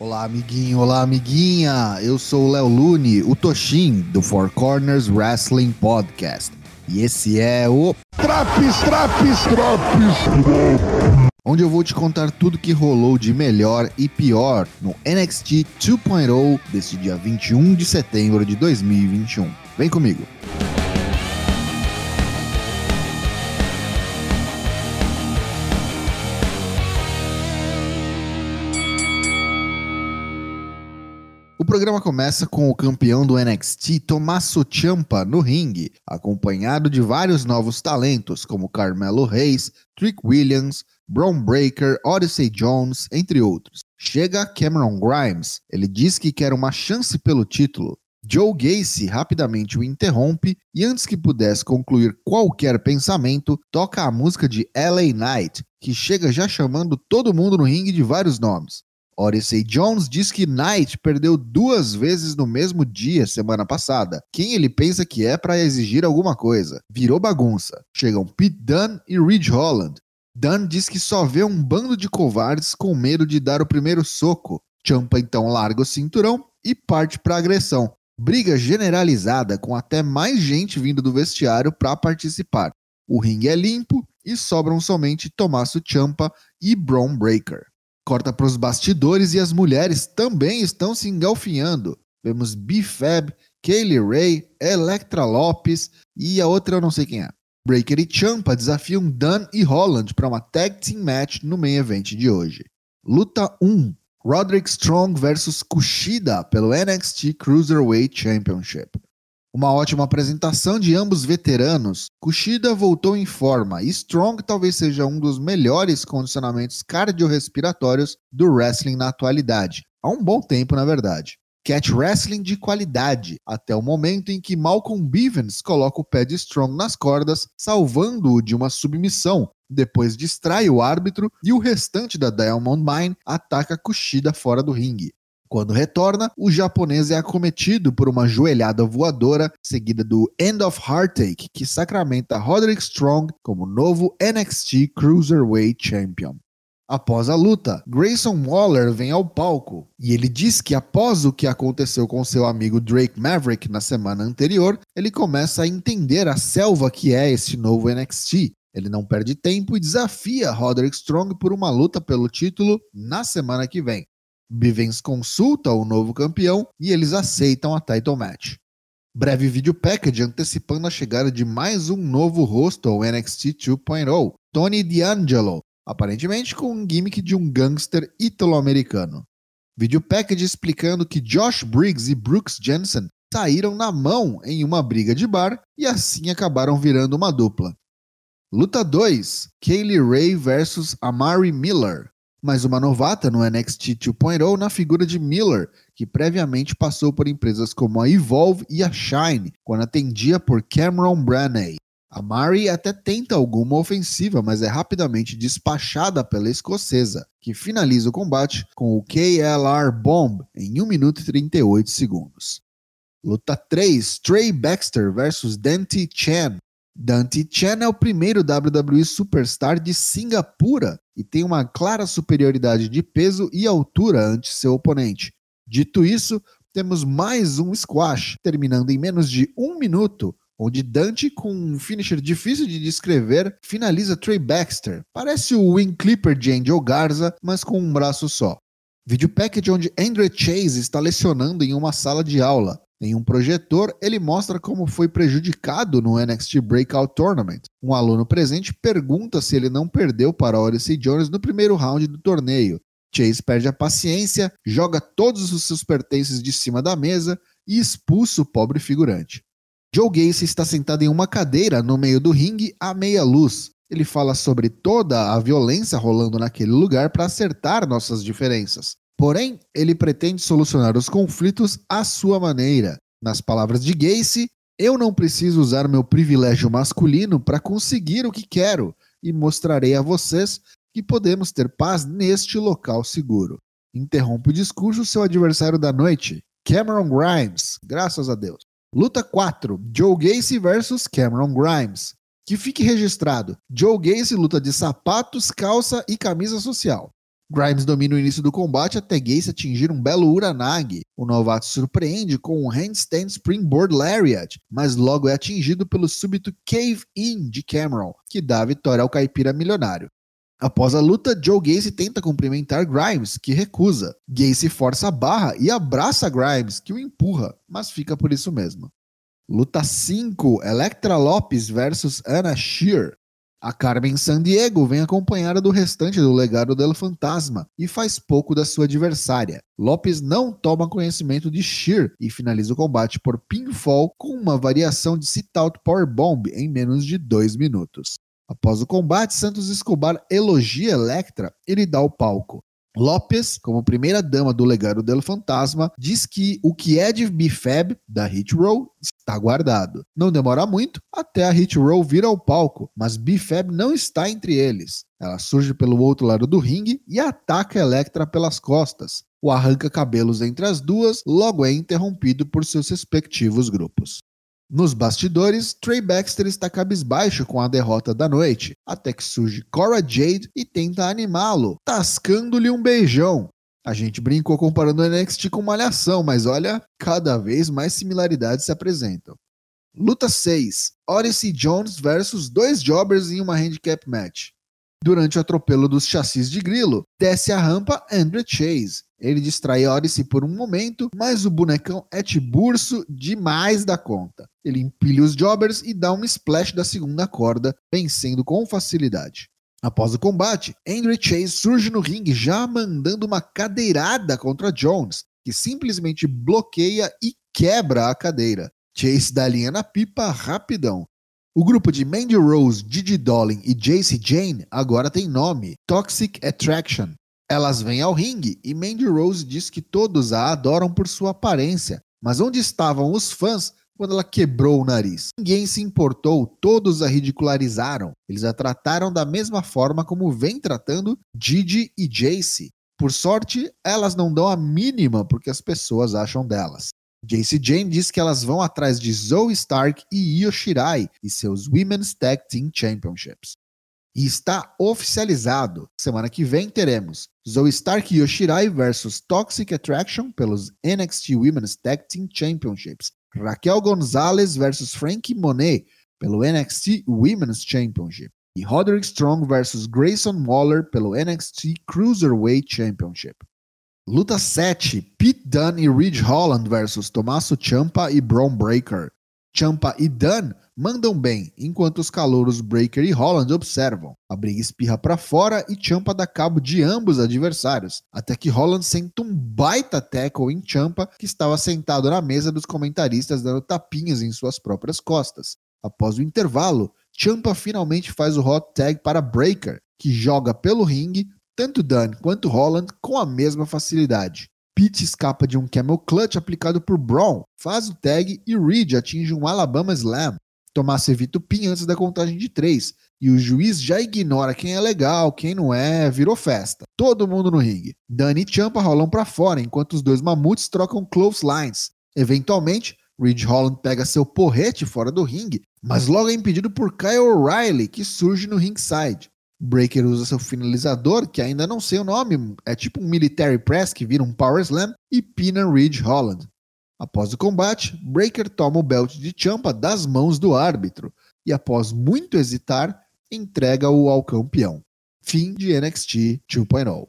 Olá, amiguinho, olá, amiguinha. Eu sou o Léo Lune, o Toshin, do Four Corners Wrestling Podcast. E esse é o Traps, traps, traps, onde eu vou te contar tudo que rolou de melhor e pior no NXT 2.0 deste dia 21 de setembro de 2021. Vem comigo. O programa começa com o campeão do NXT, Tommaso Ciampa, no ringue, acompanhado de vários novos talentos, como Carmelo Reis, Trick Williams, Braun Breaker, Odyssey Jones, entre outros. Chega Cameron Grimes, ele diz que quer uma chance pelo título. Joe Gacy rapidamente o interrompe e, antes que pudesse concluir qualquer pensamento, toca a música de LA Knight, que chega já chamando todo mundo no ringue de vários nomes. Odyssey Jones diz que Knight perdeu duas vezes no mesmo dia semana passada. Quem ele pensa que é para exigir alguma coisa? Virou bagunça. Chegam Pete Dunne e Ridge Holland. Dunne diz que só vê um bando de covardes com medo de dar o primeiro soco. Champa então larga o cinturão e parte para agressão. Briga generalizada com até mais gente vindo do vestiário para participar. O ringue é limpo e sobram somente Tommaso Champa e Braun Breaker. Corta para os bastidores e as mulheres também estão se engalfinhando. Vemos B-Fab, Kaylee Ray, Electra Lopes e a outra eu não sei quem é. Breaker e Champa desafiam Dunn e Holland para uma tag team match no main event de hoje. Luta 1: Roderick Strong versus Kushida pelo NXT Cruiserweight Championship. Uma ótima apresentação de ambos veteranos. Kushida voltou em forma e Strong talvez seja um dos melhores condicionamentos cardiorrespiratórios do wrestling na atualidade. Há um bom tempo, na verdade. Catch wrestling de qualidade, até o momento em que Malcolm Bivens coloca o pé de Strong nas cordas, salvando-o de uma submissão. Depois distrai o árbitro e o restante da Diamond Mine ataca Kushida fora do ringue. Quando retorna, o japonês é acometido por uma joelhada voadora, seguida do End of Heartache, que sacramenta Roderick Strong como novo NXT Cruiserweight Champion. Após a luta, Grayson Waller vem ao palco e ele diz que após o que aconteceu com seu amigo Drake Maverick na semana anterior, ele começa a entender a selva que é este novo NXT. Ele não perde tempo e desafia Roderick Strong por uma luta pelo título na semana que vem. Bivens consulta o novo campeão e eles aceitam a title match. Breve vídeo package antecipando a chegada de mais um novo rosto ao NXT 2.0, Tony D'Angelo, aparentemente com um gimmick de um gangster italo-americano. Vídeo package explicando que Josh Briggs e Brooks Jensen saíram na mão em uma briga de bar e assim acabaram virando uma dupla. Luta 2: Kaylee Ray versus Amari Miller mais uma novata no NXT 2.0 na figura de Miller, que previamente passou por empresas como a Evolve e a Shine, quando atendia por Cameron Branay. A Mari até tenta alguma ofensiva, mas é rapidamente despachada pela escocesa, que finaliza o combate com o KLR Bomb em 1 minuto e 38 segundos. Luta 3: Trey Baxter versus Dante Chen. Dante Chen é o primeiro WWE Superstar de Singapura e tem uma clara superioridade de peso e altura ante seu oponente. Dito isso, temos mais um squash, terminando em menos de um minuto, onde Dante, com um finisher difícil de descrever, finaliza Trey Baxter. Parece o Wing Clipper de Angel Garza, mas com um braço só. Vídeo package onde Andre Chase está lecionando em uma sala de aula. Em um projetor, ele mostra como foi prejudicado no NXT Breakout Tournament. Um aluno presente pergunta se ele não perdeu para Odyssey Jones no primeiro round do torneio. Chase perde a paciência, joga todos os seus pertences de cima da mesa e expulsa o pobre figurante. Joe Gacy está sentado em uma cadeira no meio do ringue à meia luz. Ele fala sobre toda a violência rolando naquele lugar para acertar nossas diferenças. Porém, ele pretende solucionar os conflitos à sua maneira. Nas palavras de Gacy, eu não preciso usar meu privilégio masculino para conseguir o que quero e mostrarei a vocês que podemos ter paz neste local seguro. Interrompe o discurso seu adversário da noite, Cameron Grimes, graças a Deus. Luta 4: Joe Gacy versus Cameron Grimes. Que fique registrado: Joe Gacy luta de sapatos, calça e camisa social. Grimes domina o início do combate até Gacy atingir um belo Uranagi. O novato surpreende com um handstand springboard lariat, mas logo é atingido pelo súbito Cave In de Cameron, que dá a vitória ao caipira milionário. Após a luta, Joe Gacy tenta cumprimentar Grimes, que recusa. Gacy força a barra e abraça Grimes, que o empurra, mas fica por isso mesmo. Luta 5: Electra Lopes versus Anna Shear. A Carmen Sandiego vem acompanhada do restante do legado del Fantasma e faz pouco da sua adversária. Lopes não toma conhecimento de Sheer e finaliza o combate por pinfall com uma variação de sit-out powerbomb em menos de dois minutos. Após o combate, Santos Escobar elogia Electra e lhe dá o palco. Lopes, como primeira dama do legado del Fantasma, diz que o que é de Bifab, da Hit Row, está guardado. Não demora muito até a Hit Row vir ao palco, mas Bifab não está entre eles. Ela surge pelo outro lado do ringue e ataca Electra pelas costas. O arranca-cabelos entre as duas logo é interrompido por seus respectivos grupos. Nos bastidores, Trey Baxter está cabisbaixo com a derrota da noite, até que surge Cora Jade e tenta animá-lo, tascando-lhe um beijão. A gente brincou comparando o NXT com Malhação, mas olha, cada vez mais similaridades se apresentam. Luta 6: Odyssey Jones versus dois jobbers em uma handicap match. Durante o atropelo dos chassis de grilo, desce a rampa Andrew Chase. Ele distrai Odyssey por um momento, mas o bonecão é tiburso demais da conta. Ele empilha os jobbers e dá um splash da segunda corda, vencendo com facilidade. Após o combate, Andrew Chase surge no ringue já mandando uma cadeirada contra Jones, que simplesmente bloqueia e quebra a cadeira. Chase dá linha na pipa rapidão, o grupo de Mandy Rose, Didi Dolin e Jace Jane agora tem nome: Toxic Attraction. Elas vêm ao ringue e Mandy Rose diz que todos a adoram por sua aparência, mas onde estavam os fãs quando ela quebrou o nariz? Ninguém se importou, todos a ridicularizaram. Eles a trataram da mesma forma como vem tratando Didi e Jace. Por sorte, elas não dão a mínima porque as pessoas acham delas. JC Jane diz que elas vão atrás de Zoe Stark e Io Shirai e seus Women's Tag Team Championships. E está oficializado. Semana que vem teremos Zoe Stark e Io Shirai versus Toxic Attraction pelos NXT Women's Tag Team Championships. Raquel Gonzalez versus Frankie Monet pelo NXT Women's Championship. E Roderick Strong versus Grayson Waller pelo NXT Cruiserweight Championship. Luta 7: Pete Dunne e Ridge Holland versus Tommaso Ciampa e Braun Breaker. Ciampa e Dunne mandam bem, enquanto os calouros Breaker e Holland observam. A briga espirra para fora e Ciampa dá cabo de ambos adversários, até que Holland senta um baita tackle em Ciampa, que estava sentado na mesa dos comentaristas dando tapinhas em suas próprias costas. Após o intervalo, Ciampa finalmente faz o hot tag para Breaker, que joga pelo ringue, tanto Dunn quanto Holland com a mesma facilidade. Pete escapa de um Camel Clutch aplicado por Braun, faz o tag e Reed atinge um Alabama Slam. Tomás evita o pin antes da contagem de três, e o juiz já ignora quem é legal, quem não é, virou festa. Todo mundo no ringue. Dani e Champa rolam para fora, enquanto os dois mamutes trocam close lines. Eventualmente, Reed Holland pega seu porrete fora do ringue, mas logo é impedido por Kyle O'Reilly, que surge no ringside. Breaker usa seu finalizador, que ainda não sei o nome, é tipo um military press que vira um power slam, e pina Ridge Holland. Após o combate, Breaker toma o belt de Champa das mãos do árbitro e, após muito hesitar, entrega-o ao campeão. Fim de NXT 2.0.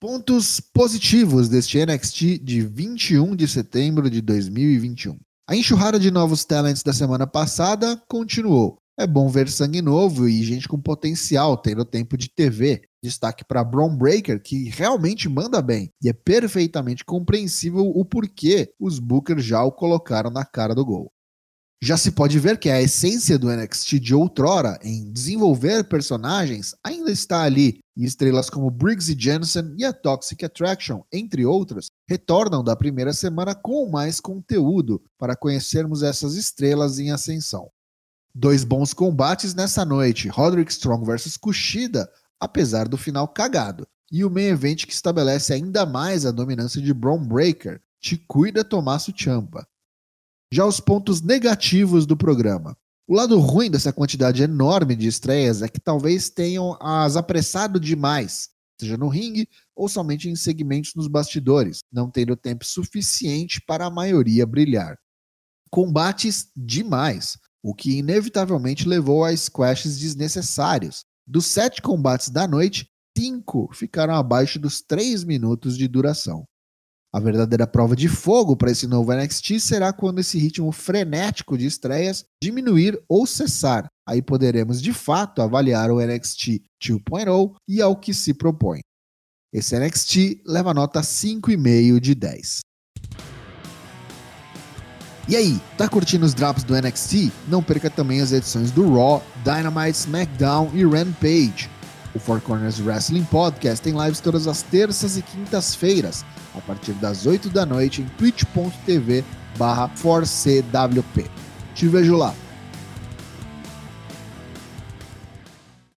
Pontos positivos deste NXT de 21 de setembro de 2021. A enxurrada de novos talents da semana passada continuou, é bom ver sangue novo e gente com potencial tendo tempo de TV. Destaque para Braun Breaker, que realmente manda bem e é perfeitamente compreensível o porquê os Bookers já o colocaram na cara do gol. Já se pode ver que a essência do NXT de outrora em desenvolver personagens ainda está ali, e estrelas como Briggs e Jensen e a Toxic Attraction, entre outras, retornam da primeira semana com mais conteúdo para conhecermos essas estrelas em ascensão. Dois bons combates nessa noite: Roderick Strong versus Kushida, apesar do final cagado. E o main event que estabelece ainda mais a dominância de Braun Breaker, te cuida Tommaso Ciampa. Já os pontos negativos do programa. O lado ruim dessa quantidade enorme de estreias é que talvez tenham as apressado demais. seja no ringue ou somente em segmentos nos bastidores, não tendo tempo suficiente para a maioria brilhar. Combates demais, o que inevitavelmente levou a squashes desnecessários. Dos sete combates da noite, cinco ficaram abaixo dos três minutos de duração. A verdadeira prova de fogo para esse novo NXT será quando esse ritmo frenético de estreias diminuir ou cessar. Aí poderemos de fato avaliar o NXT 2.0 e ao que se propõe. Esse NXT leva nota 5,5 de 10. E aí, tá curtindo os drops do NXT? Não perca também as edições do Raw, Dynamite, SmackDown e Rampage. O Four Corners Wrestling Podcast tem lives todas as terças e quintas-feiras, a partir das 8 da noite em twitch.tv barra 4CWP. Te vejo lá.